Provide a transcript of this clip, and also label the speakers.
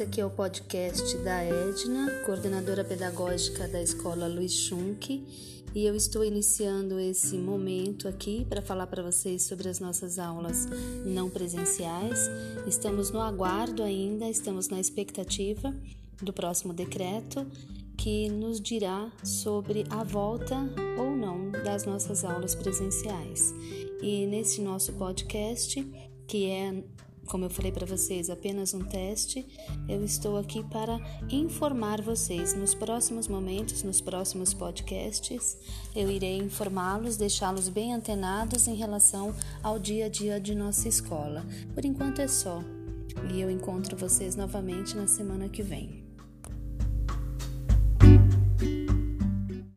Speaker 1: aqui é o podcast da Edna, coordenadora pedagógica da escola Luiz Schunk, e eu estou iniciando esse momento aqui para falar para vocês sobre as nossas aulas não presenciais. Estamos no aguardo ainda, estamos na expectativa do próximo decreto que nos dirá sobre a volta ou não das nossas aulas presenciais. E nesse nosso podcast, que é como eu falei para vocês, apenas um teste. Eu estou aqui para informar vocês. Nos próximos momentos, nos próximos podcasts, eu irei informá-los, deixá-los bem antenados em relação ao dia a dia de nossa escola. Por enquanto é só. E eu encontro vocês novamente na semana que vem.